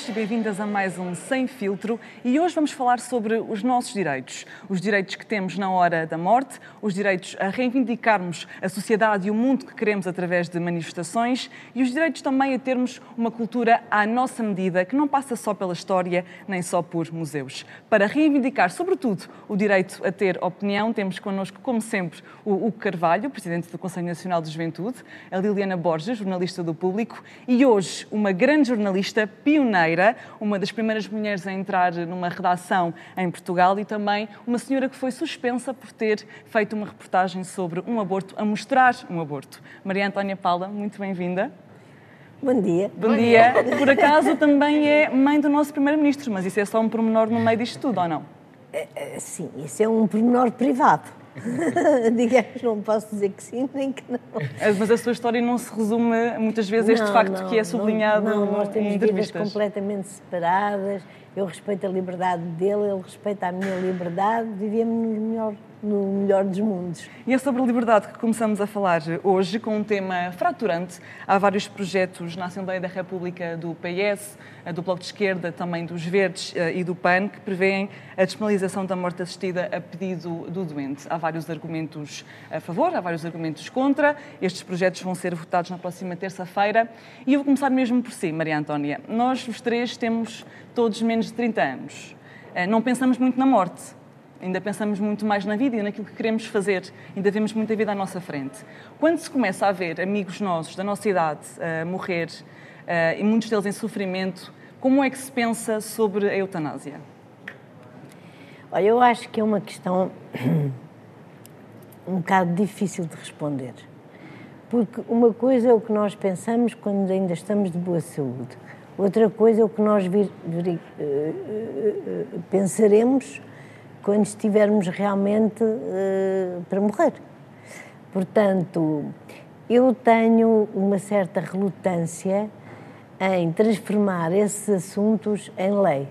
bem-vindos e bem-vindas a mais um Sem Filtro e hoje vamos falar sobre os nossos direitos. Os direitos que temos na hora da morte, os direitos a reivindicarmos a sociedade e o mundo que queremos através de manifestações e os direitos também a termos uma cultura à nossa medida que não passa só pela história nem só por museus. Para reivindicar, sobretudo, o direito a ter opinião, temos connosco, como sempre, o Hugo Carvalho, Presidente do Conselho Nacional de Juventude, a Liliana Borges, jornalista do Público e hoje uma grande jornalista pioneira, uma das primeiras mulheres a entrar numa redação em Portugal e também uma senhora que foi suspensa por ter feito uma reportagem sobre um aborto, a mostrar um aborto. Maria Antónia Paula, muito bem-vinda. Bom dia. Bom, dia. Por acaso também é mãe do nosso Primeiro-Ministro, mas isso é só um pormenor no meio disto tudo, ou não? É, é, sim, isso é um pormenor privado. Digamos, não posso dizer que sim nem que não. Mas a sua história não se resume muitas vezes a este não, facto não, que é sublinhado não, não, nós temos em vidas completamente separadas. Eu respeito a liberdade dele, ele respeita a minha liberdade. Vivíamos melhor no melhor dos mundos. E é sobre a liberdade que começamos a falar hoje, com um tema fraturante. Há vários projetos na Assembleia da República do PS, do Bloco de Esquerda, também dos Verdes eh, e do PAN, que prevêem a despenalização da morte assistida a pedido do doente. Há vários argumentos a favor, há vários argumentos contra. Estes projetos vão ser votados na próxima terça-feira. E eu vou começar mesmo por si, Maria Antónia. Nós, os três, temos todos menos de 30 anos. Eh, não pensamos muito na morte ainda pensamos muito mais na vida e naquilo que queremos fazer, ainda vemos muita vida à nossa frente. Quando se começa a ver amigos nossos da nossa idade uh, morrer uh, e muitos deles em sofrimento, como é que se pensa sobre a eutanásia? Olha, eu acho que é uma questão um bocado difícil de responder. Porque uma coisa é o que nós pensamos quando ainda estamos de boa saúde. Outra coisa é o que nós vir, vir, uh, pensaremos quando estivermos realmente uh, para morrer. Portanto, eu tenho uma certa relutância em transformar esses assuntos em lei.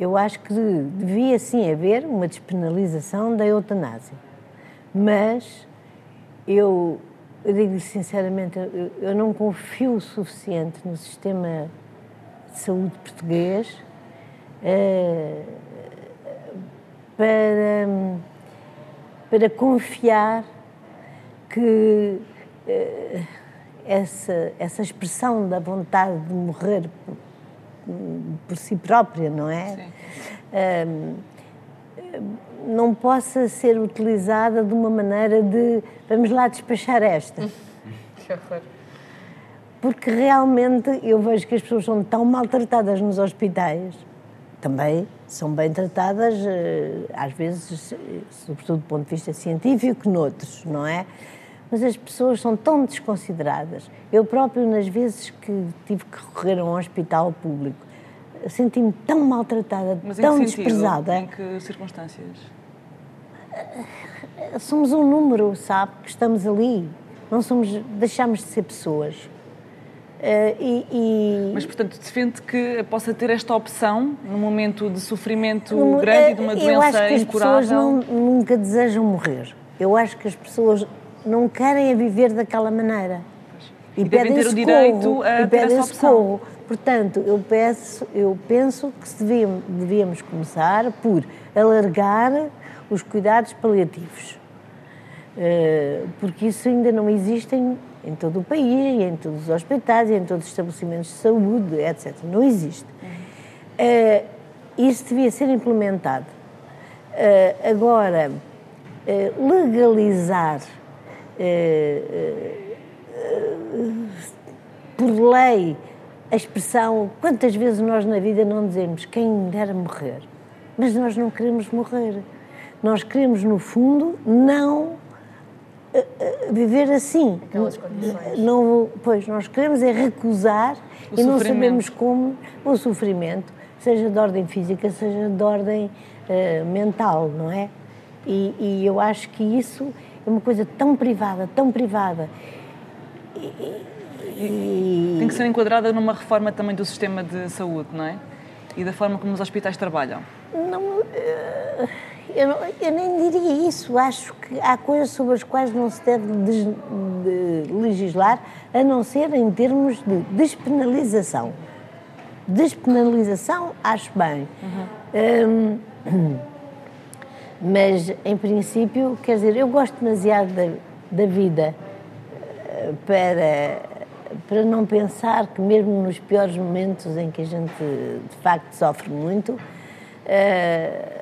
Eu acho que devia sim haver uma despenalização da eutanásia. Mas eu, eu digo sinceramente, eu, eu não confio o suficiente no sistema de saúde português. Uh, para, para confiar que uh, essa, essa expressão da vontade de morrer por, por si própria, não é? Uh, não possa ser utilizada de uma maneira de vamos lá despachar esta. Que horror. Porque realmente eu vejo que as pessoas são tão maltratadas nos hospitais também são bem tratadas, eh, às vezes, sobretudo do ponto de vista científico, noutros, não é? Mas as pessoas são tão desconsideradas. Eu próprio, nas vezes que tive que recorrer a um hospital público, senti-me tão maltratada, Mas tão em desprezada. Em que circunstâncias? Somos um número, sabe, que estamos ali. Não somos, deixamos de ser pessoas. Uh, e, e... Mas, portanto, defende que possa ter esta opção no momento de sofrimento no, grande e de uma doença Eu acho que as incurável? pessoas não, nunca desejam morrer. Eu acho que as pessoas não querem a viver daquela maneira. E, e pedem ter socorro, o direito a e pedem socorro. Portanto, eu, peço, eu penso que devíamos, devíamos começar por alargar os cuidados paliativos. Uh, porque isso ainda não existem em todo o país, em todos os hospitais, em todos os estabelecimentos de saúde, etc. Não existe. Uh, isso devia ser implementado. Uh, agora, legalizar por lei a expressão quantas vezes nós na vida não dizemos quem dera morrer, mas nós não queremos morrer. Nós queremos, no fundo, não viver assim. Aquelas condições. Não, pois, nós queremos é recusar o e não sabemos como o sofrimento, seja de ordem física, seja de ordem uh, mental, não é? E, e, eu acho que isso é uma coisa tão privada, tão privada. E, e... Tem que ser enquadrada numa reforma também do sistema de saúde, não é? E da forma como os hospitais trabalham. Não. Uh eu, eu, nem diria isso. Acho que há coisas sobre as quais não se deve de legislar, a não ser em termos de despenalização. Despenalização, acho bem. Uhum. Um, mas, em princípio, quer dizer, eu gosto demasiado da, da vida eh, para, para não pensar que, mesmo nos piores momentos em que a gente de facto sofre muito, uh,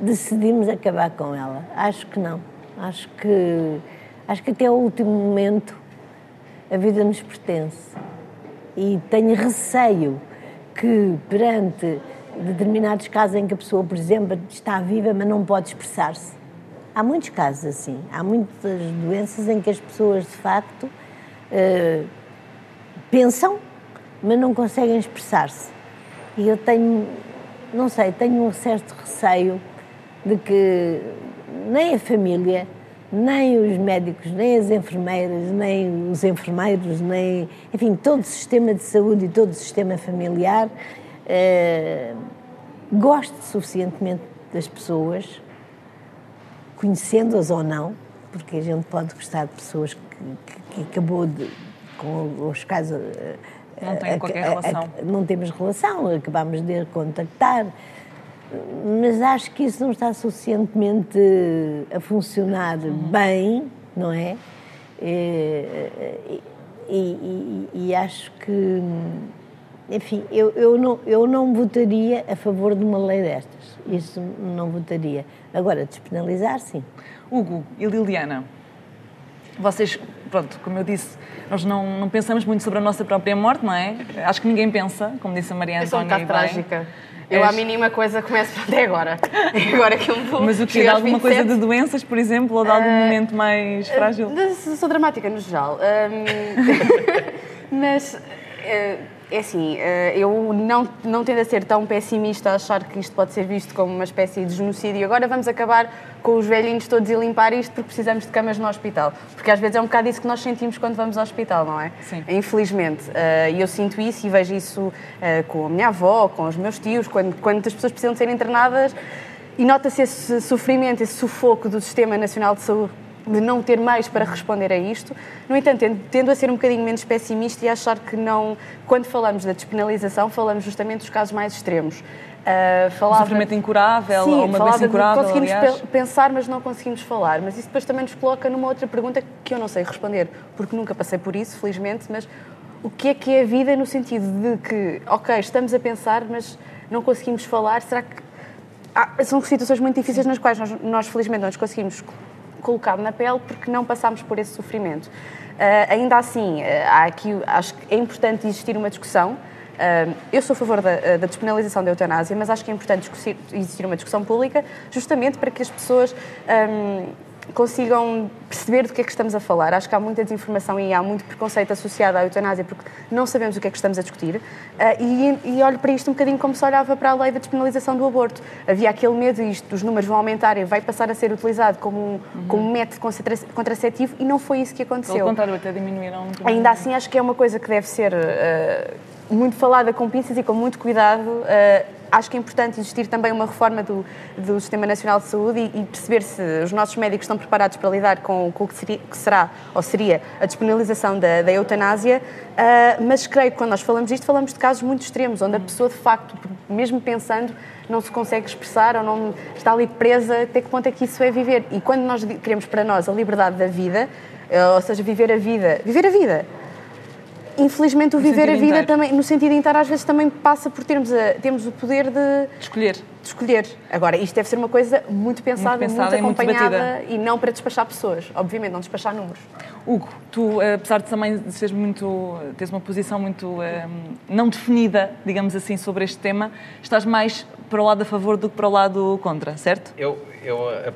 decidimos acabar com ela. Acho que não. Acho que, acho que até o último momento a vida nos pertence. E tenho receio que, perante determinados casos em que a pessoa, por exemplo, está viva, mas não pode expressar-se. Há muitos casos assim. Há muitas doenças em que as pessoas, de facto, uh, pensam, mas não conseguem expressar-se. E eu tenho, não sei, tenho um certo receio de que nem a família, nem os médicos, nem as enfermeiras, nem os enfermeiros, nem, enfim, todo o sistema de saúde e todo o sistema familiar eh, goste suficientemente das pessoas, conhecendo-as ou não, porque a gente pode gostar de pessoas que, que, que acabou de, com os casos. Não tem qualquer relação. não temos relação, acabamos de contactar mas acho que isso não está suficientemente a funcionar uhum. bem, não é? E, e, e, e, acho que, enfim, eu, eu, não, eu não votaria a favor de uma lei destas. Isso não votaria. Agora, despenalizar, sim. Hugo e Liliana, vocês, pronto, como eu disse, nós não, não pensamos muito sobre a nossa própria morte, não é? Acho que ninguém pensa, como disse a Maria Antónia. É um bocado trágica. Eu, à mínima coisa, começo até agora. agora que eu vou. Mas o que? De alguma coisa de doenças, por exemplo, ou de algum uh, momento mais frágil? Uh, sou dramática no geral. Um, mas. Uh, é assim, eh, eu não, não tendo a ser tão pessimista a achar que isto pode ser visto como uma espécie de genocídio. Agora vamos acabar com os velhinhos todos e limpar isto porque precisamos de camas no hospital. Porque às vezes é um bocado isso que nós sentimos quando vamos ao hospital, não é? Sim. Infelizmente. Eh, e eu sinto isso e vejo isso eh, com a minha avó, com os meus tios, quando, quando as pessoas precisam de ser internadas e nota-se esse sofrimento, esse sufoco do Sistema Nacional de Saúde de não ter mais para responder a isto. No entanto, tendo a ser um bocadinho menos pessimista e a achar que não, quando falamos da despenalização, falamos justamente dos casos mais extremos. Uh, falava, um sofrimento incurável sim, ou uma doença incurável, conseguimos aliás. pensar, mas não conseguimos falar. Mas isso depois também nos coloca numa outra pergunta que eu não sei responder, porque nunca passei por isso, felizmente, mas o que é que é a vida no sentido de que, ok, estamos a pensar, mas não conseguimos falar, será que... Ah, são situações muito difíceis nas quais nós, nós felizmente, não nos conseguimos colocado na pele porque não passámos por esse sofrimento. Uh, ainda assim, uh, há aqui, acho que é importante existir uma discussão. Uh, eu sou a favor da, da, despenalização da eutanásia, mas acho que é importante existir uma discussão pública, justamente para que as pessoas um, consigam perceber do que é que estamos a falar. Acho que há muita desinformação e há muito preconceito associado à eutanásia porque não sabemos o que é que estamos a discutir. Uh, e, e, olho para isto um bocadinho como se olhava para a lei da despenalização do aborto. Havia aquele medo isto, os números vão aumentar e vai passar a ser utilizado como, um, uhum. como método contraceptivo e não foi isso que aconteceu. Pelo contrário, até diminuíram. Ainda assim, acho que é uma coisa que deve ser uh, muito falada com pinças e com muito cuidado. Uh, acho que é importante existir também uma reforma do, do Sistema Nacional de Saúde e, e, perceber se os nossos médicos estão preparados para lidar com, com o que, seria, que, será ou seria a despenalização da, da eutanásia. Uh, mas creio que quando nós falamos disto, falamos de casos muito extremos, onde a pessoa de facto, mesmo pensando, não se consegue expressar ou não está ali presa, até que ponto é que isso é viver? E quando nós queremos para nós a liberdade da vida, uh, ou seja, viver a vida, viver a vida infelizmente o viver a vida também, no sentido inteiro, às vezes também passa por termos, a, termos o poder de, de escolher. De escolher. Agora, isto deve ser uma coisa muito pensada, muito, pensada muito acompanhada e, muito e, não para despachar pessoas, obviamente, não despachar números. Hugo, tu, eh, apesar de também seres muito, teres uma posição muito um, eh, não definida, digamos assim, sobre este tema, estás mais para o lado a favor do que para o lado contra, certo? Eu, eu eh,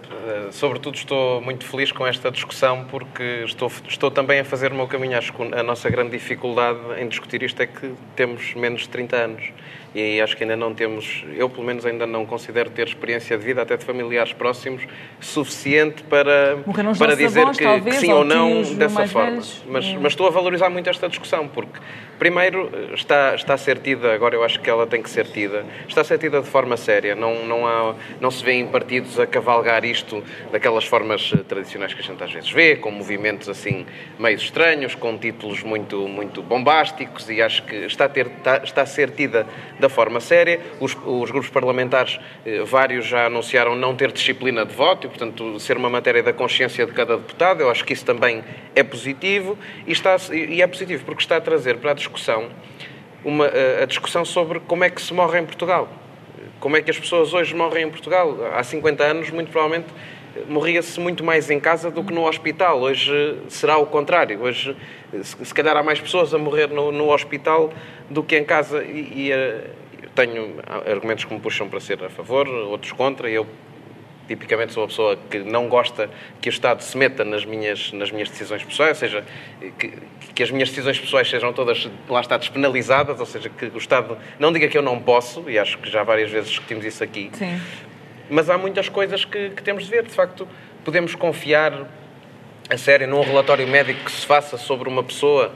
sobretudo, estou muito feliz com esta discussão porque estou, estou também a fazer o meu caminho. Acho que a nossa grande dificuldade em discutir isto é que temos menos de 30 anos e aí acho que ainda não temos, eu pelo menos ainda não considero ter experiência de vida, até de familiares próximos, suficiente para, para dizer avós, que, talvez, que sim ou não dessa forma. velhos. Mas, Hum. mas estou a valorizar muito esta discussão, porque, primeiro, está, está a ser tida, agora eu acho que ela tem que ser tida, está a ser tida de forma séria. Não, não, há, não se vê em partidos a cavalgar isto daquelas formas eh, tradicionais que a gente às vezes vê, com movimentos assim meio estranhos, com títulos muito, muito bombásticos, e acho que está a, ter, está, está a ser tida da forma séria. Os, os grupos parlamentares, eh, vários já anunciaram não ter disciplina de voto, e, portanto, ser uma matéria da consciência de cada deputado. Eu acho que isso também é positivo, e, está, e é positivo porque está a trazer para a discussão uma, a discussão sobre como é que se morre em Portugal. Como é que as pessoas hoje morrem em Portugal? Há 50 anos, muito provavelmente, morria-se muito mais em casa do que no hospital. Hoje será o contrário. Hoje, se calhar, há mais pessoas a morrer no, no hospital do que em casa. E, e eh, eu tenho argumentos que me puxam para ser a favor, outros contra. Eu, tipicamente, sou uma pessoa que não gosta que o Estado se meta nas minhas, nas minhas decisões pessoais, ou seja, que, que as minhas decisões pessoais sejam todas, lá está, despenalizadas, ou seja, que o Estado não diga que eu não posso, e acho que já várias vezes discutimos isso aqui. Sim. Mas há muitas coisas que, que temos de ver. De facto, podemos confiar a sério num relatório médico que se faça sobre uma pessoa.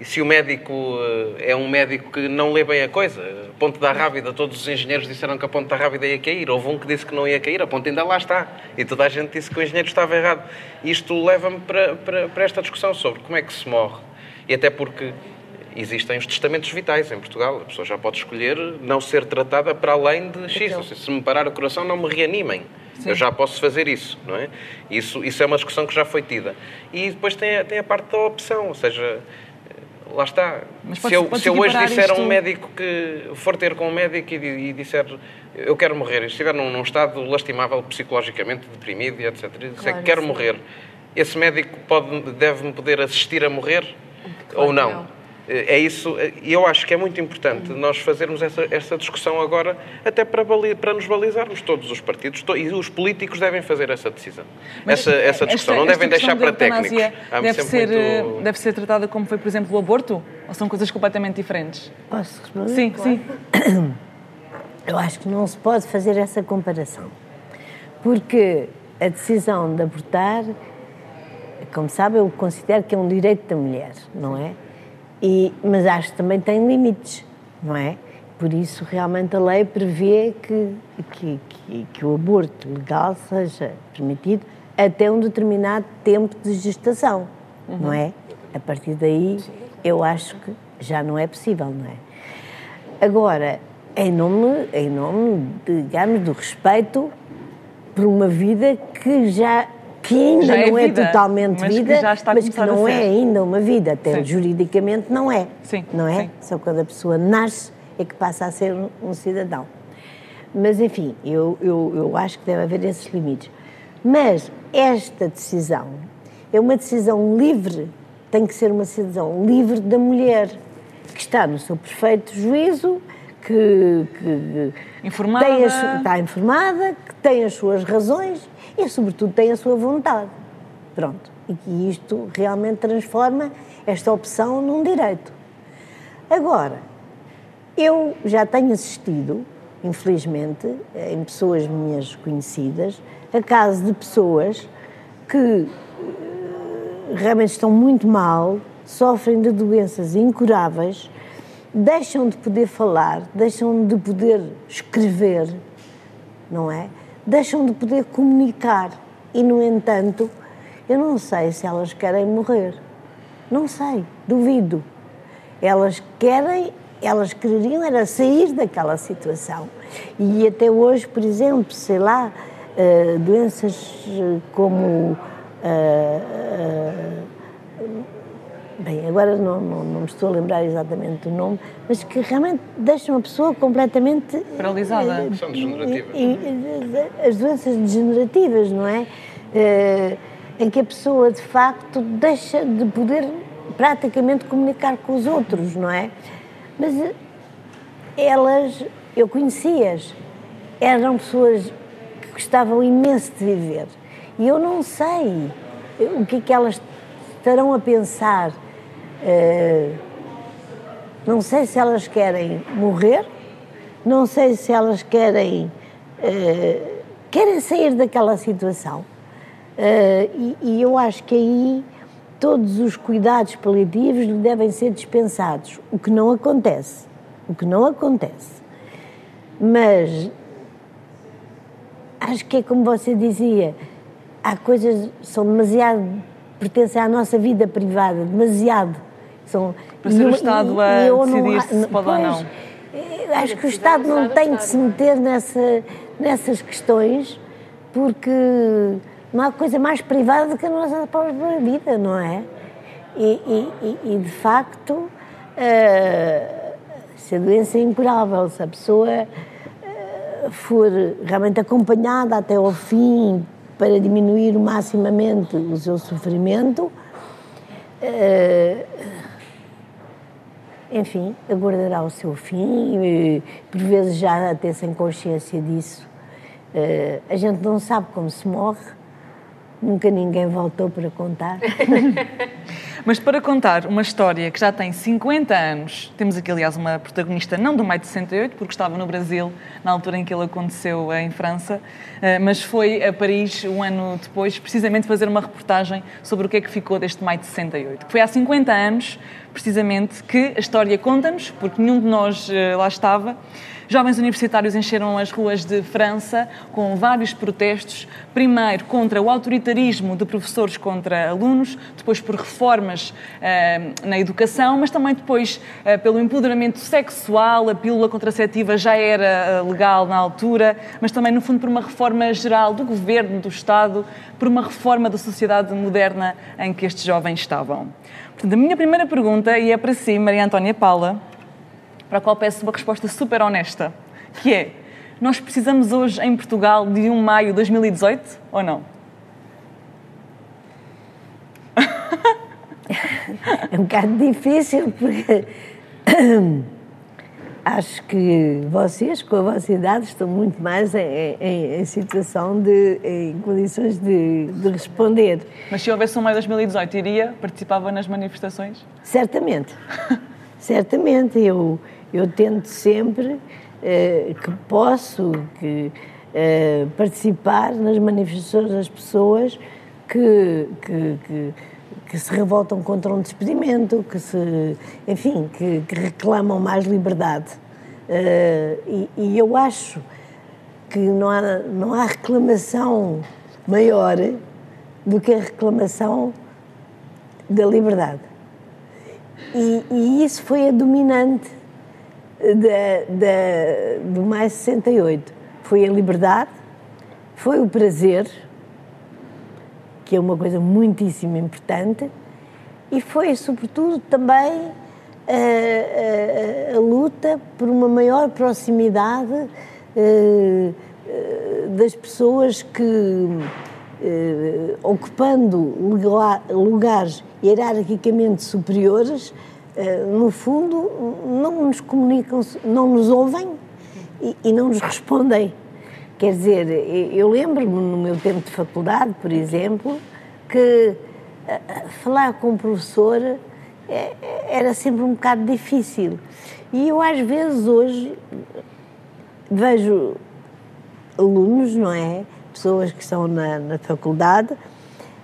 E se o médico eh, é um médico que não lê bem a coisa, a ponte da Rábida, todos os engenheiros disseram que a ponte da Rábida ia cair, houve um que disse que não ia cair, a ponte ainda lá está. E toda a gente disse que o engenheiro estava errado. Isto leva-me para, para, para esta discussão sobre como é que se morre. E até porque existem os testamentos vitais em Portugal. A pessoa já pode escolher não ser tratada para além de X. Ou seja, se me parar o coração, não me reanimem. Sim. Eu já posso fazer isso, não é? Isso, isso é uma discussão que já foi tida. E depois tem a, tem a parte da opção, ou seja, lá está. Mas se eu, se eu hoje disser a um médico que for ter com um médico e, e disser eu quero morrer, e estiver num, num estado lastimável psicologicamente, deprimido e etc., e disser Claro, que quero sim. morrer, esse médico deve-me poder assistir a morrer ou que não? não. É isso, e eu acho que é muito importante nós fazermos essa, essa discussão agora, até para, bali- para nos balizarmos todos os partidos, to- e os políticos devem fazer essa decisão, essa, essa discussão, Esta- não devem deixar questão para técnicos. Deve ser, muito- eh, deve ser tratada como foi, por exemplo, o aborto? Ou são coisas completamente diferentes? Posso responder? Sim, sim. Eu acho que não se pode fazer essa comparação. Porque a decisão de abortar, como sabe, eu considero que é um direito da mulher, não é? E, mas acho que também tem limites, não é? Por isso, realmente, a lei prevê que, que, que, que o aborto legal seja permitido até um determinado tempo de gestação, não é? A partir daí, eu acho que já não é possível, não é? Agora, em nome, em nome, digamos, do respeito por uma vida que já que ainda Já é não é, vida, totalmente mas que vida, a mas que não é ainda uma vida, até Sim. juridicamente não é. Sim, Não é? sim. Só quando a pessoa nasce é que passa a ser um, cidadão. Mas, enfim, eu, eu, eu acho que deve haver esses limites. Mas esta decisão é uma decisão livre, tem que ser uma decisão livre da mulher, que está no seu perfeito juízo, que, que Informada. as- está informada, que tem as suas razões e, sobretudo, tem a sua vontade. Pronto. E que isto realmente transforma esta opção num direito. Agora, eu já tenho assistido, infelizmente, em pessoas minhas conhecidas, a casos de pessoas que eh, realmente estão muito mal, sofrem de doenças incuráveis, deixam de poder falar, deixam de poder escrever, não é? Deixam de poder comunicar e, no entanto, eu não sei se elas querem morrer. Não sei, duvido. Elas querem, elas quereriam era sair daquela situação. E até hoje, por exemplo, sei lá, eh, doenças eh, como. Eh, eh, bem, agora não, não, não me estou a lembrar exatamente do nome, mas que realmente deixam a pessoa completamente. Paralisada. São degenerativas. E, e- as doenças degenerativas, não é? Eh, em que a pessoa, de facto, deixa de poder praticamente comunicar com os outros, não é? Mas eh, elas, eu conhecia-as, eram pessoas que gostavam imenso de viver. E eu não sei o que é que elas estarão a pensar. Eh, não sei se elas querem morrer, não sei se elas querem, uh, querem sair daquela situação. Uh, e, e, eu acho que aí todos os cuidados paliativos devem ser dispensados, o que não acontece. O que não acontece. Mas acho que é como você dizia, há coisas que são demasiado pertencem à nossa vida privada, demasiado. São, Para ser o Estado a decidir se pode ou não. Eh, acho que o Estado não tem de se meter nessa, nessas questões, porque não há coisa mais privada do que a nossa própria vida, não é? E, e, e de facto, uh, se a doença é incurável, se a pessoa uh, for realmente acompanhada até ao fim para diminuir maximamente o seu sofrimento, uh, enfim, aguardará o seu fim, e, por vezes já até sem consciência disso. a gente não sabe como se morre, Nunca ninguém voltou para contar. Mas para contar uma história que já tem 50 anos, temos aqui, aliás, uma protagonista não do maio de 68, porque estava no Brasil na altura em que ele aconteceu em França, eh, mas foi a Paris um ano depois, precisamente fazer uma reportagem sobre o que é que ficou deste maio de 68. Foi há 50 anos, precisamente, que a história conta-nos, porque nenhum de nós eh, lá estava, Jovens universitários encheram as ruas de França com vários protestos, primeiro contra o autoritarismo de professores contra alunos, depois por reformas eh, na educação, mas também depois eh, pelo empoderamento sexual, a pílula contraceptiva já era eh, legal na altura, mas também, no fundo, por uma reforma geral do governo, do Estado, por uma reforma da sociedade moderna em que estes jovens estavam. Portanto, a minha primeira pergunta, e é para si, Maria Antónia Paula, para a qual peço uma resposta super honesta, que é: nós precisamos hoje em Portugal de 1 de maio de 2018 ou não? É um bocado difícil porque acho que vocês, com a vossa idade, estão muito mais em, em, em situação de, em condições de, de, responder. Mas se houvesse um maio de 2018, iria? Participava nas manifestações? Certamente. Certamente. Eu, eu tento sempre eh, que posso que, eh, participar nas manifestações das pessoas que, que, que, que, se revoltam contra um despedimento, que se, enfim, que, que reclamam mais liberdade. Eh, e, e, eu acho que não há, não há reclamação maior do que a reclamação da liberdade. E, e isso foi a dominante da, da, do mais 68. Foi a liberdade, foi o prazer, que é uma coisa muitíssimo importante, e foi, sobretudo, também a, a, a luta por uma maior proximidade uh, das pessoas que, ocupando lugares hierarquicamente superiores, eh, no fundo, não nos comunicam, não nos ouvem e, e não nos respondem. Quer dizer, eu lembro-me no meu tempo de faculdade, por exemplo, que eh, falar com o professor eh, era sempre um bocado difícil. E eu, às vezes, hoje vejo alunos, não é? Pessoas que estão na, na faculdade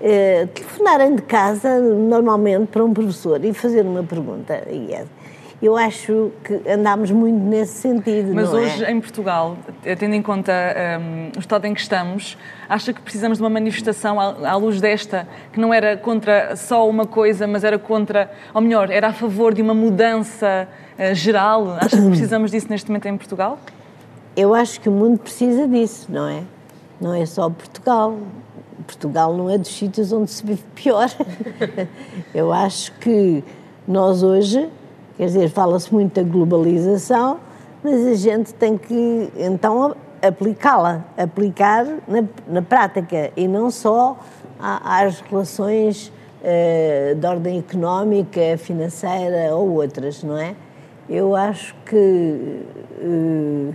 eh, telefonarem de casa normalmente para um professor e fazer uma pergunta. E é, eu acho que andámos muito nesse sentido. Mas é? hoje, é? em Portugal, tendo em conta um, o estado em que estamos, acha que precisamos de uma manifestação à, à, luz desta, que não era contra só uma coisa, mas era contra, ou melhor, era a favor de uma mudança uh, geral? Acha que precisamos disso neste momento em Portugal? Eu acho que o mundo precisa disso, não é? Não é só Portugal. Portugal não é dos sítios onde se vive pior. Eu acho que nós hoje, quer dizer, fala-se muito da globalização, mas a gente tem que então aplicá-la, aplicar na, na, prática e não só às relações uh, de ordem económica, financeira ou outras, não é? Eu acho que uh,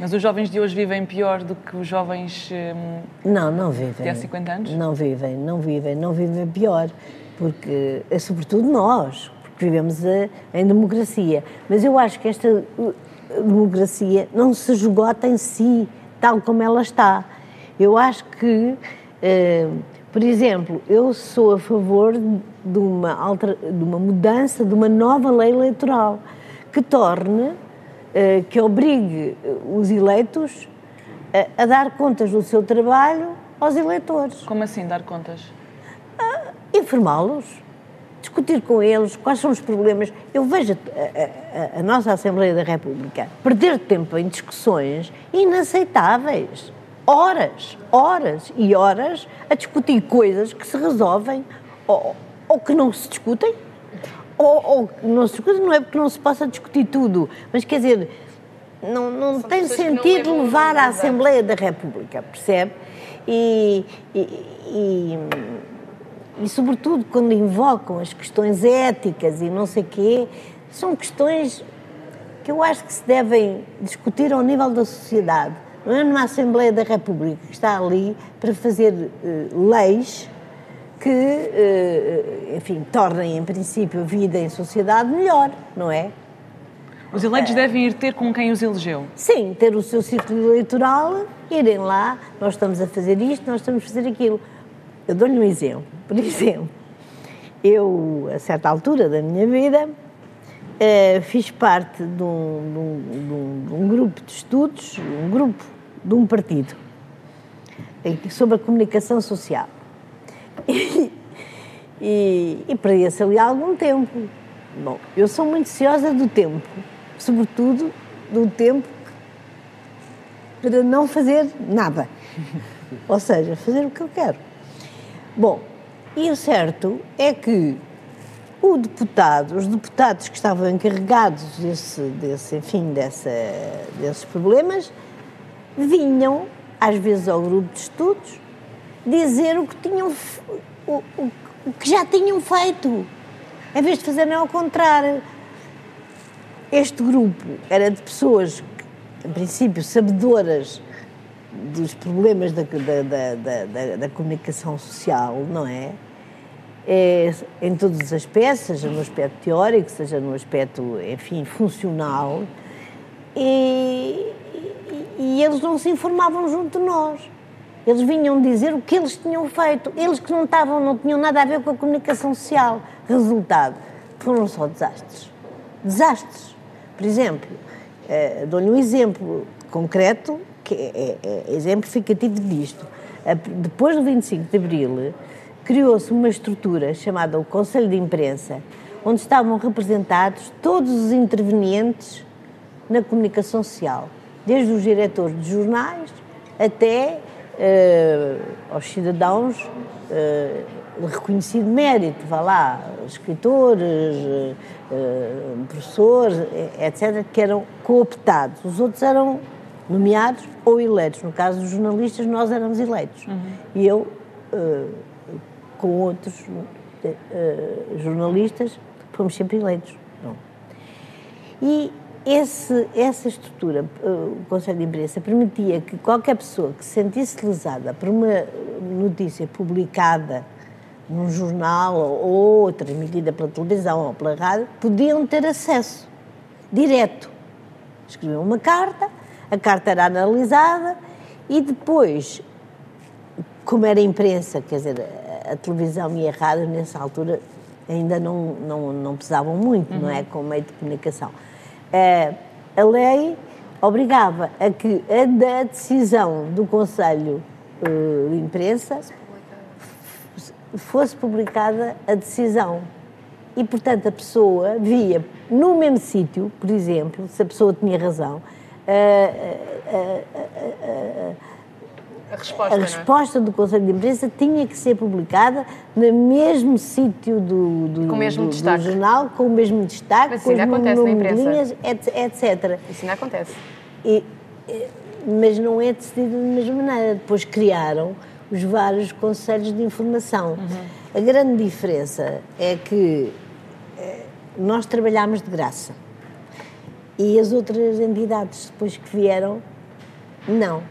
mas os jovens de hoje vivem pior do que os jovens hum, não, não vivem. de há 50 anos? Não vivem, não vivem, não vivem pior, porque é sobretudo nós, porque vivemos a, em democracia. Mas eu acho que esta democracia não se esgota em si, tal como ela está. Eu acho que, eh, por exemplo, eu sou a favor de uma, alter, de uma mudança, de uma nova lei eleitoral que torne, eh, que obrigue os eleitos a, a dar contas do seu trabalho aos eleitores. Como assim dar contas? Informá-los, discutir com eles quais são os problemas. Eu vejo a, a, a, nossa Assembleia da República perder tempo em discussões inaceitáveis. Horas, horas e horas a discutir coisas que se resolvem ou, ou que não se discutem. Ou, ou não se discutem, não é porque não se possa discutir tudo, mas quer dizer, não, não tem sentido não levar à Assembleia da República, percebe? E, e, e, e, sobretudo, quando invocam as questões éticas e não sei quê, são questões que eu acho que se devem discutir ao nível da sociedade. Não é numa Assembleia da República que está ali para fazer uh, leis que, uh, enfim, tornem, em princípio, a vida em sociedade melhor, não é? Os eleitos devem ir ter com quem os elegeu? Sim, ter o seu círculo eleitoral, irem lá, nós estamos a fazer isto, nós estamos a fazer aquilo. Eu dou-lhe um exemplo. Por exemplo, eu, a certa altura da minha vida, eh, fiz parte de um, de, um, de, um, grupo de estudos, um grupo de um partido, sobre a comunicação social. E, e, e perdia-se ali algum tempo. Bom, eu sou muito ciosa do tempo sobretudo, do tempo para não fazer nada. Ou seja, fazer o que eu quero. Bom, e o certo é que o deputado, os deputados que estavam encarregados desse, desse enfim, dessa, desses problemas, vinham, às vezes, ao grupo de estudos, dizer o que tinham, o, o, o que já tinham feito, em vez de fazerem ao contrário. Este grupo era de pessoas, em princípio, sabedoras dos problemas da, da, da, da comunicação social, não é? é? Em todos os aspectos, seja no aspecto teórico, seja no aspecto, enfim, funcional. E, e, eles não se informavam junto de nós. Eles vinham dizer o que eles tinham feito. Eles que não estavam, não tinham nada a ver com a comunicação social. Resultado, foram só desastres. Desastres. Por exemplo, uh, dou-lhe um exemplo concreto, que é, é, é exemplificativo disto. Depois do 25 de Abril, criou-se uma estrutura chamada o Conselho de Imprensa, onde estavam representados todos os intervenientes na comunicação social, desde os diretores de jornais até uh, aos cidadãos uh, reconhecido mérito, vá lá, escritores, uh, professores, etc., que eram cooptados. Os outros eram nomeados ou eleitos. No caso dos jornalistas, nós éramos eleitos. Uhum. E eu, uh, com outros uh, jornalistas, fomos sempre eleitos. Não. E esse, essa estrutura, o Conselho de Imprensa, permitia que qualquer pessoa que se sentisse lesada por uma notícia publicada num jornal ou transmitida pela televisão ou pela rádio, podiam ter acesso direto. Escreviam uma carta, a carta era analisada e depois, como era imprensa, quer dizer, a televisão e a rádio nessa altura ainda não, não, não pesavam muito, uhum. não é? Como meio de comunicação. Uh, a lei obrigava a que a decisão do Conselho uh, de Imprensa fosse publicada a decisão. E, portanto, a pessoa via no mesmo sítio, por exemplo, se a pessoa tinha razão, a, resposta, a resposta é? do Conselho de Imprensa tinha que ser publicada no mesmo sítio do, do, com o mesmo do, destaque. do jornal, com o mesmo destaque, Mas com os acontece na imprensa. linhas, etc. Isso não acontece. E, mas não é decidido da mesma maneira. Depois criaram os vários conselhos de informação. Uhum. A grande diferença é que eh, nós trabalhámos de graça e as outras entidades depois que vieram, não.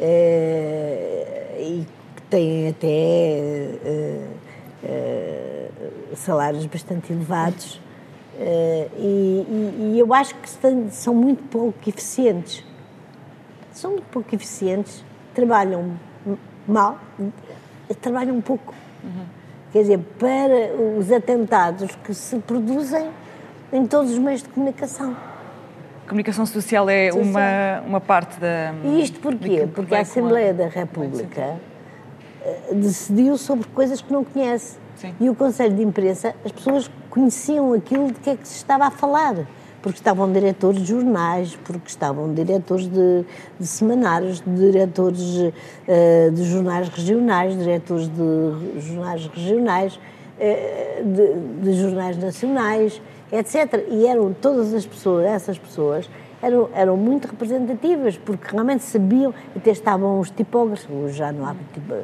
É, e têm até é, é, salários bastante elevados e, e, e, eu acho que são muito pouco eficientes. São muito pouco eficientes, trabalham mal, trabalham pouco. Uhum. Quer dizer, para os atentados que se produzem em todos os meios de comunicação. A comunicação social é social. Uma, uma parte da. E isto porquê? Porque a Assembleia da República eh, decidiu sobre coisas que não conhece. Sim. E o Conselho de Imprensa, as pessoas conheciam aquilo de que é que se estava a falar porque estavam diretores de jornais, porque estavam diretores de, de semanários, diretores uh, de jornais regionais, diretores de jornais regionais, uh, de, de jornais nacionais, etc. E eram todas as pessoas, essas pessoas, eram, eram muito representativas, porque realmente sabiam, até estavam os tipógrafos, já não há, tipo,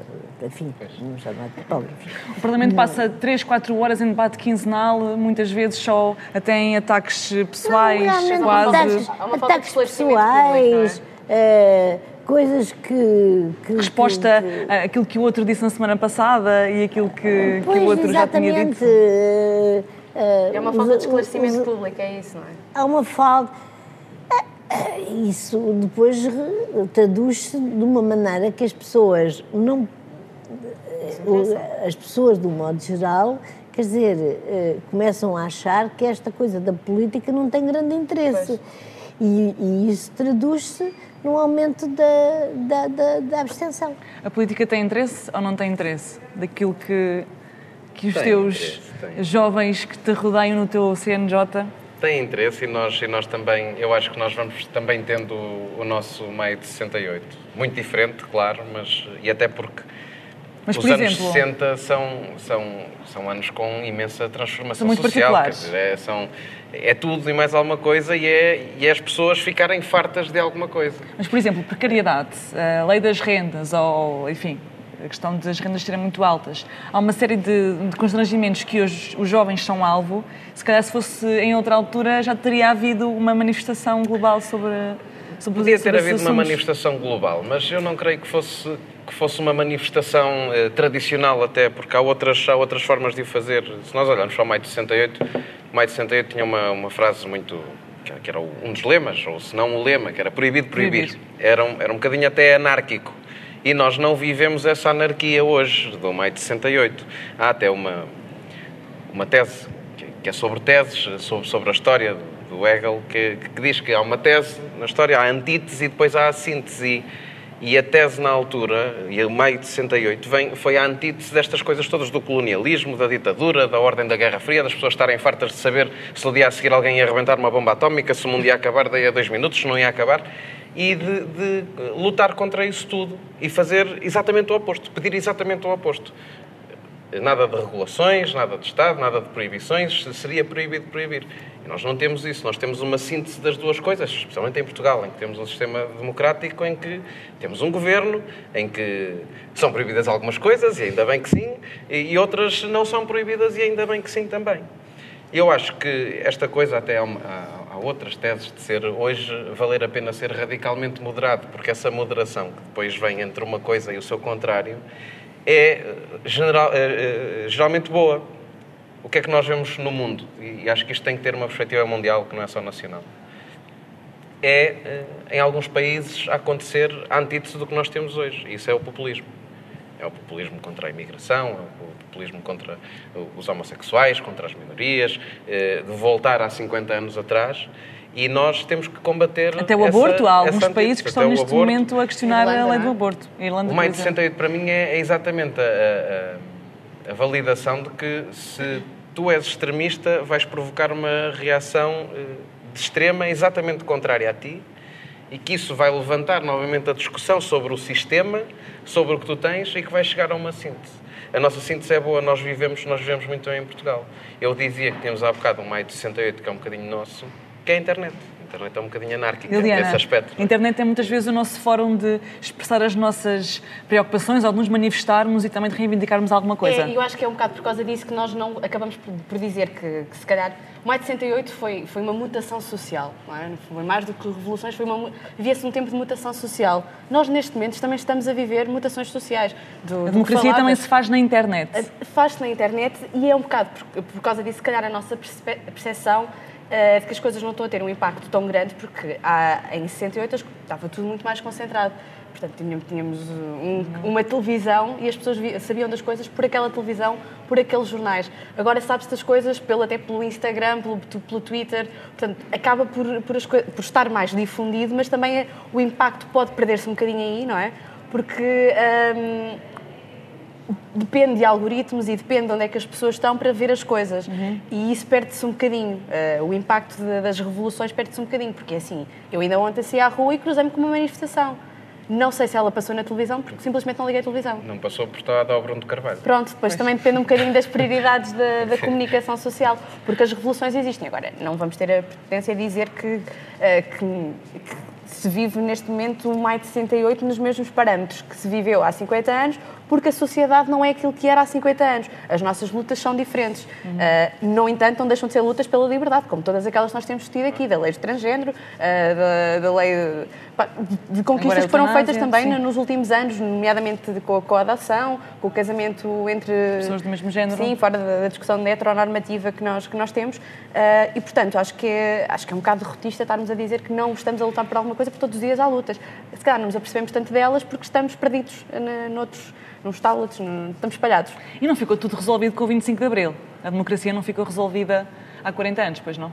enfim, já não há tipógrafos. O Parlamento passa 3, 4 horas em debate quinzenal, muitas vezes só até em ataques pessoais, não, quase. Ataques, ataques pessoais, é, coisas que, que Resposta que, àquilo que o outro disse na semana passada e aquilo que, pois, que o outro já tinha dito. Uh, é uma falta de esclarecimento os, público, é isso, não é? Há uma falta isso depois traduz-se de uma maneira que as pessoas não. As pessoas, do modo geral, quer dizer, eh, começam a achar que esta coisa da política não tem grande interesse. E, e, isso traduz-se no aumento da, da, da, da, abstenção. A política tem interesse ou não tem interesse? Daquilo que, que os tem teus jovens que te rodeiam no teu CNJ tem interesse e nós, e nós também, eu acho que nós vamos também tendo o, nosso meio de 68. Muito diferente, claro, mas e até porque mas, os anos exemplo, 60 são, são, são anos com imensa transformação são social. Particulares. é, são, é tudo e mais alguma coisa e é, e é as pessoas ficarem fartas de alguma coisa. Mas, por exemplo, precariedade, a lei das rendas, ou enfim, a questão das rendas serem muito altas. Há uma série de, de constrangimentos que hoje os jovens são alvo. Se calhar, se fosse em outra altura, já teria havido uma manifestação global sobre. sobre Podia ter sobre havido uma manifestação global, mas eu não creio que fosse que fosse uma manifestação eh, tradicional até, porque há outras, há outras formas de o fazer. Se nós olharmos para o Maio de 68, o Maio de 68 tinha uma, uma frase muito que era um dos lemas, ou se não o lema, que era proibido proibir. proibir. Era, um, era um bocadinho até anárquico. E nós não vivemos essa anarquia hoje, do maio de 68. Há até uma, uma tese, que é sobre teses, sobre, sobre a história do Hegel, que, que diz que há uma tese na história, há a antítese e depois há a síntese. E a tese na altura, e o maio de 68, vem, foi a antítese destas coisas todas do colonialismo, da ditadura, da ordem da Guerra Fria, das pessoas estarem fartas de saber se no dia a seguir alguém ia arrebentar uma bomba atómica, se o mundo ia acabar daí a dois minutos, se não ia acabar e de, de, lutar contra isso tudo e fazer exatamente o oposto, pedir exatamente o oposto. Nada de regulações, nada de Estado, nada de proibições, seria proibido proibir. E nós não temos isso, nós temos uma síntese das duas coisas, especialmente em Portugal, em que temos um sistema democrático em que temos um governo, em que são proibidas algumas coisas, e ainda bem que sim, e outras não são proibidas, e ainda bem que sim também. Eu acho que esta coisa até há, há, outras teses de ser hoje valer a pena ser radicalmente moderado, porque essa moderação que depois vem entre uma coisa e o seu contrário é general, é, é, geralmente boa. O que é que nós vemos no mundo? E acho que isto tem que ter uma perspectiva mundial, que não é só nacional. É, eh, em alguns países, acontecer a antítese do que nós temos hoje. Isso é o populismo. É o populismo contra a imigração, é o populismo contra os homossexuais, contra as minorias, eh, de voltar há 50 anos atrás. E nós temos que combater. Até o aborto, há alguns países que estão neste momento a questionar Irlanda, a lei do aborto. Irlanda, o Maio de 68 para mim é, é exatamente a, a, a, validação de que se tu és extremista, vais provocar uma reação eh, de extrema exatamente contrária a ti e que isso vai levantar novamente a discussão sobre o sistema, sobre o que tu tens e que vai chegar a uma síntese. A nossa síntese é boa, nós vivemos, nós vivemos muito bem em Portugal. Eu dizia que temos há bocado um maio de 68, que é um bocadinho nosso, que é a internet. Internet é um bocadinho anárquica Liliana, nesse aspecto. a internet é muitas vezes o nosso fórum de expressar as nossas preocupações, ou de nos manifestarmos e também de reivindicarmos alguma coisa. É, eu acho que é um bocado por causa disso que nós não acabamos por, por dizer que, que, se calhar, o Maio de 68 foi, foi uma mutação social, não é? Foi mais do que revoluções, foi uma, vivia-se um tempo de mutação social. Nós, neste momento, também estamos a viver mutações sociais. Do, a democracia também se faz na internet. Faz-se na internet e é um bocado por, por causa disso, se calhar, a nossa percepção uh, de que as coisas não estão a ter um impacto tão grande, porque há, em 68 estava tudo muito mais concentrado. Portanto, tínhamos, tínhamos um, uma televisão e as pessoas sabiam das coisas por aquela televisão, por aqueles jornais. Agora sabe-se das coisas pelo, até pelo Instagram, pelo, pelo Twitter. Portanto, acaba por, por, as, por, estar mais difundido, mas também é, o impacto pode perder-se um bocadinho aí, não é? Porque. Um, depende de algoritmos e depende de onde é que as pessoas estão para ver as coisas. Uhum. E isso perde-se um bocadinho. Uh, o impacto de, das revoluções perde-se um bocadinho, porque é assim, eu ainda ontem saí à rua e cruzei-me com uma manifestação. Não sei se ela passou na televisão, porque simplesmente não liguei a televisão. Não passou por estar ao Bruno de Carvalho. Pronto, depois pois. também depende um bocadinho das prioridades da, da comunicação social, porque as revoluções existem. Agora, não vamos ter a pretendência de dizer que, uh, que, que se vive neste momento o maio de 68 nos mesmos parâmetros que se viveu há 50 anos, porque a sociedade não é aquilo que era há 50 anos. As nossas lutas são diferentes. Uhum. Uh, no entanto, não deixam de ser lutas pela liberdade, como todas aquelas que nós temos discutido aqui, da lei de transgênero, uh, da, da, lei de, conquistas que foram feitas também sim. nos últimos anos, nomeadamente com a coadação, com o casamento entre pessoas do mesmo género. Sim, fora da, discussão heteronormativa que nós, que nós temos. Uh, e, portanto, acho que, é, acho que é um bocado derrotista estarmos a dizer que não estamos a lutar por alguma coisa, porque todos os dias há lutas. Se calhar não nos apercebemos tanto delas porque estamos perdidos noutros nos tablets, no... estamos espalhados. E não ficou tudo resolvido com o 25 de Abril? A democracia não ficou resolvida há 40 anos, pois não?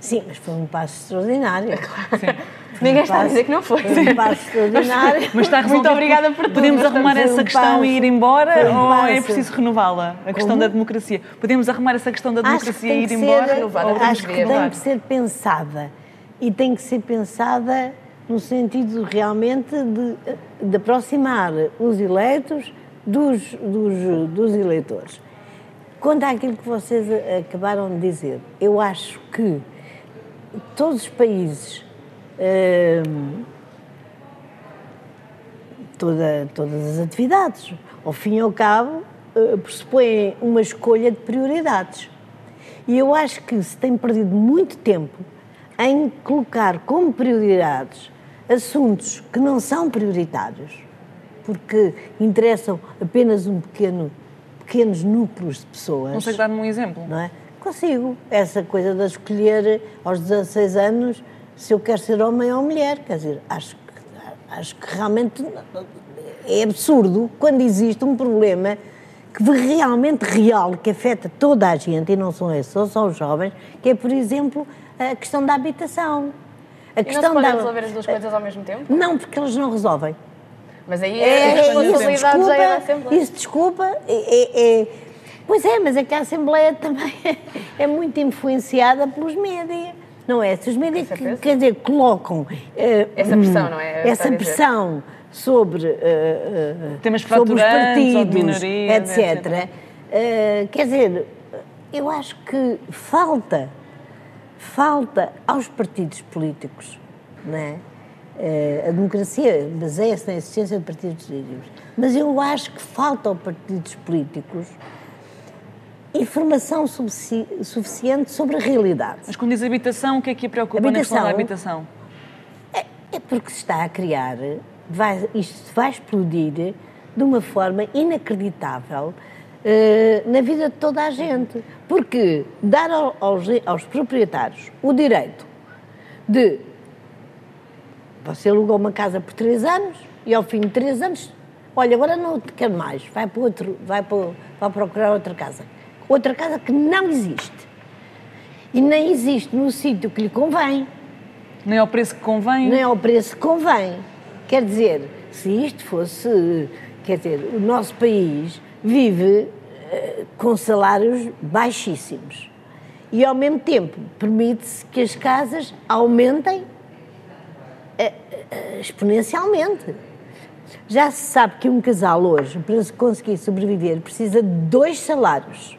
Sim, mas foi um passo extraordinário. Claro. Sim. Ninguém um está passo, a dizer que não foi. Foi um passo extraordinário. Mas está resolvido. Muito obrigada por tudo. Podemos arrumar essa um questão passo, e ir embora um ou é preciso renová-la? A questão Como? da democracia. Podemos arrumar essa questão da democracia e ir embora? Ser, acho que tem que ser pensada. E tem que ser pensada no sentido realmente de, de aproximar os eleitos dos, dos, dos eleitores. Quanto àquilo que vocês acabaram de dizer, eu acho que todos os países, hum, toda, todas as atividades, ao fim e ao cabo, eh, pressupõem uma escolha de prioridades. E eu acho que se tem perdido muito tempo em colocar como prioridades assuntos que não são prioritários, porque interessam apenas um pequeno, pequenos núcleos de pessoas. Consegue dar-me um exemplo? Não é? Consigo. Essa coisa de escolher aos 16 anos se eu quero ser homem ou mulher. Quer dizer, acho que, acho que realmente é absurdo quando existe um problema que realmente real, que afeta toda a gente, e não são esses, só são os jovens, que é, por exemplo, a questão da habitação. A questão e não se da... resolver as duas coisas ao mesmo tempo? Não, porque eles não resolvem. Mas aí é, é responsabilidade já é da Assembleia. Isso, desculpa, é, é, Pois é, mas é que a Assembleia também é muito influenciada pelos médias. Não é? Se os médias, quer dizer, colocam... Uh, essa pressão, não é? Essa pressão sobre, uh, uh, sobre os partidos, etc. etc. quer dizer, eu acho que falta falta aos partidos políticos, não é? Eh, a democracia baseia-se na existência de partidos políticos, mas eu acho que falta aos partidos políticos informação suficiente sobre a realidade. Mas quando diz habitação, o que é que a preocupa habitação, na questão da habitação? É, é porque se está a criar, vai, isto vai explodir de uma forma inacreditável eh, na vida de toda a gente. Porque dar aos, aos proprietários o direito de você alugou uma casa por três anos e ao fim de três anos, olha, agora não quero mais, vai para outro, vai, para, vai procurar outra casa. Outra casa que não existe. E nem existe no sítio que lhe convém. Nem ao preço que convém. Nem ao preço que convém. Quer dizer, se isto fosse, quer dizer, o nosso país vive uh, com salários baixíssimos. E, ao mesmo tempo, permite-se que as casas aumentem uh, uh, exponencialmente. Já se sabe que um casal hoje, para conseguir sobreviver, precisa de dois salários.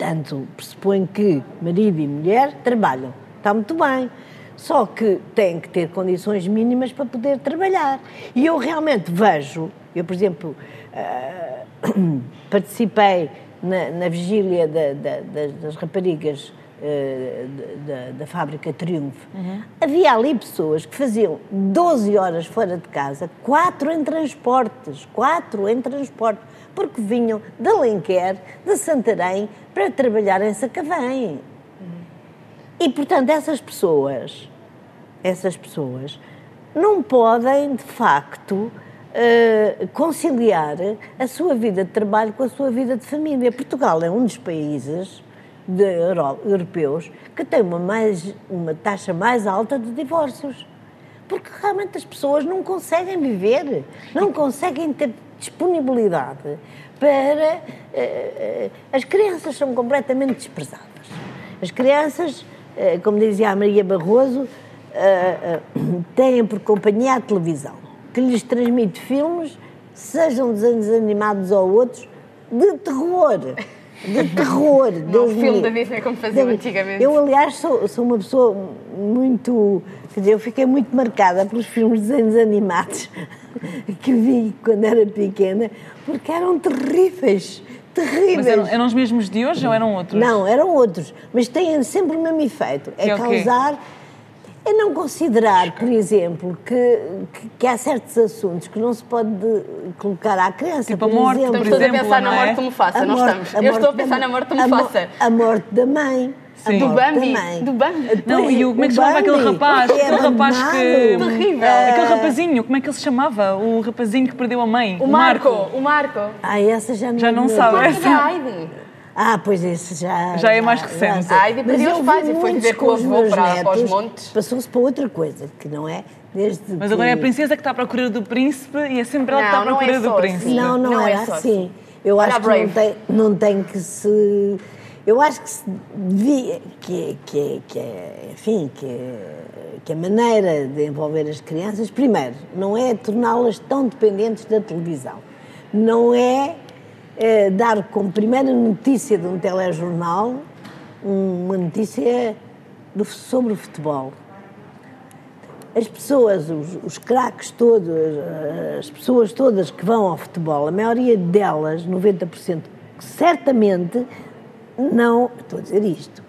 Portanto, pressupõe que marido e mulher trabalham. Está muito bem. Só que têm que ter condições mínimas para poder trabalhar. E eu realmente vejo, eu, por exemplo, uh, participei na, na vigília da, da, das raparigas uh, da, da, fábrica Triunfo. Uhum. Havia ali pessoas que faziam 12 horas fora de casa, quatro em transportes, quatro em transportes porque vinham de Alenquer, de Santarém, para trabalhar em Sacavém. E, portanto, essas pessoas, essas pessoas, não podem, de facto, Uh, conciliar a sua vida de trabalho com a sua vida de família. Portugal é um dos países de Euro, europeus que tem uma, mais, uma taxa mais alta de divórcios. Porque realmente as pessoas não conseguem viver, não conseguem ter disponibilidade para. Uh, as crianças são completamente desprezadas. As crianças, uh, como dizia a Maria Barroso, têm por companhia a televisão, que lhes transmite filmes, sejam desenhos animados ou outros, de terror. De terror. Deus filme me... da Disney como faziam antigamente. Eu, aliás, sou, sou uma pessoa muito. Quer dizer, eu fiquei muito marcada pelos filmes de desenhos animados que vi quando era pequena, porque eram terríveis. Terríveis. Mas eram, eram os mesmos de hoje ou eram outros? Não, eram outros. Mas têm sempre o mesmo efeito. É, é causar. É não considerar, por exemplo, que, que, que, há certos assuntos que não se pode colocar à criança. Tipo a morte, exemplo, por exemplo. Estamos a pensar na morte é? do Mufasa, não estamos. Eu estou a pensar na morte do Mufasa. A morte da mãe. Sim. Do Bambi. Do Bambi. Não, e o, como é que se chamava aquele rapaz? É aquele rapaz que. Terrível. Aquele rapazinho, como é que ele se chamava? O rapazinho que perdeu a mãe. O, o Marco. Marco. O Marco. Ah, essa já não Já não sabe. Essa. Ah, pois esse já. Já é mais recente. Já, a Heidi perdeu os pais e foi viver com o avô para, para os montes. Passou-se para outra coisa, que não é. Desde Mas que... agora é a princesa que está à procura do príncipe e é sempre ela que está à procura é do príncipe. Assim. Não, não, não era é assim. Eu acho que não tem, não tem que se eu acho que se devia, que, que, que, enfim, que, que a maneira de envolver as crianças, primeiro, não é torná-las tão dependentes da televisão, não é, é dar como primeira notícia de um telejornal uma notícia do, sobre o futebol. As pessoas, os, os craques todos, as pessoas todas que vão ao futebol, a maioria delas, 90%, certamente não, estou a dizer isto,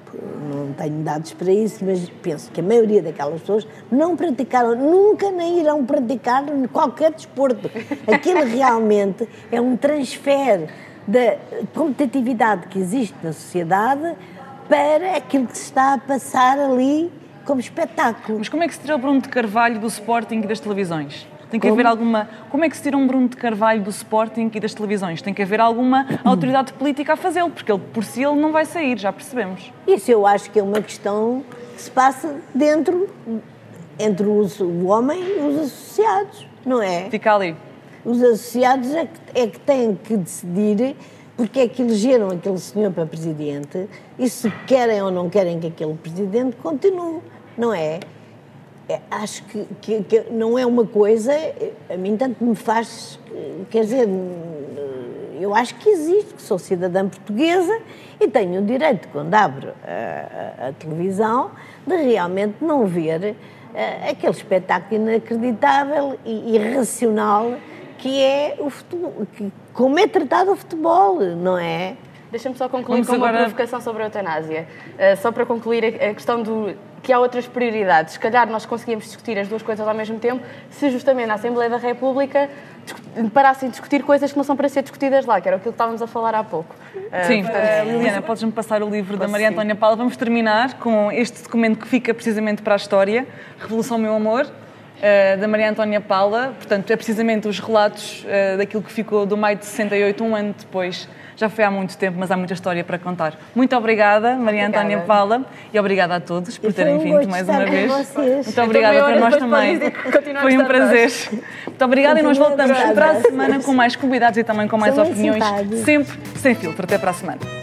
não tenho dados para isso, mas penso que a maioria daquelas pessoas não praticaram, nunca nem irão praticar qualquer desporto. Aquilo realmente é um transfer da competitividade que existe na sociedade para aquilo que se está a passar ali como espetáculo. Mas como é que se tira o Bruno de Carvalho do Sporting e das televisões? Tem que Como? haver alguma. Como é que se tira um Bruno de Carvalho do Sporting e das televisões? Tem que haver alguma autoridade política a fazê-lo, porque ele por si ele não vai sair, já percebemos. Isso eu acho que é uma questão que se passa dentro, entre o homem e os associados, não é? Fica ali. Os associados é que, é que têm que decidir porque é que elegeram aquele senhor para presidente e se querem ou não querem que aquele presidente continue, não é? É, acho que, que, que, não é uma coisa, a mim tanto me faz, quer dizer, eu acho que existe, que sou cidadã portuguesa e tenho o direito, quando abro a, a, a televisão, de realmente não ver uh, aquele espetáculo inacreditável e irracional que é o futebol, que, como é tratado o futebol, não é? Deixa-me só concluir Vamos com agora... uma provocação sobre a eutanásia. Uh, só para concluir a questão do, que há outras prioridades. Se calhar nós conseguíamos discutir as duas coisas ao mesmo tempo se justamente na Assembleia da República parassem de discutir coisas que não são para ser discutidas lá, que era aquilo que estávamos a falar há pouco. Ah, sim, uh, portanto, uh, Liliana, podes-me passar o livro da Maria Antónia Paula. Vamos terminar com este documento que fica precisamente para a história, Revolução Meu Amor, uh, da Maria Antónia Paula. Portanto, é precisamente os relatos uh, daquilo que ficou do maio de 68, um ano depois já foi há muito tempo, mas há muita história para contar. Muito obrigada, Maria obrigada. Antónia Paula, e obrigada a todos por terem vindo mais uma vez. Muito obrigada para nós também. Foi um prazer. Muito obrigada e nós voltamos para a semana com mais convidados e também com mais opiniões, sempre sem filtro. Até para a semana.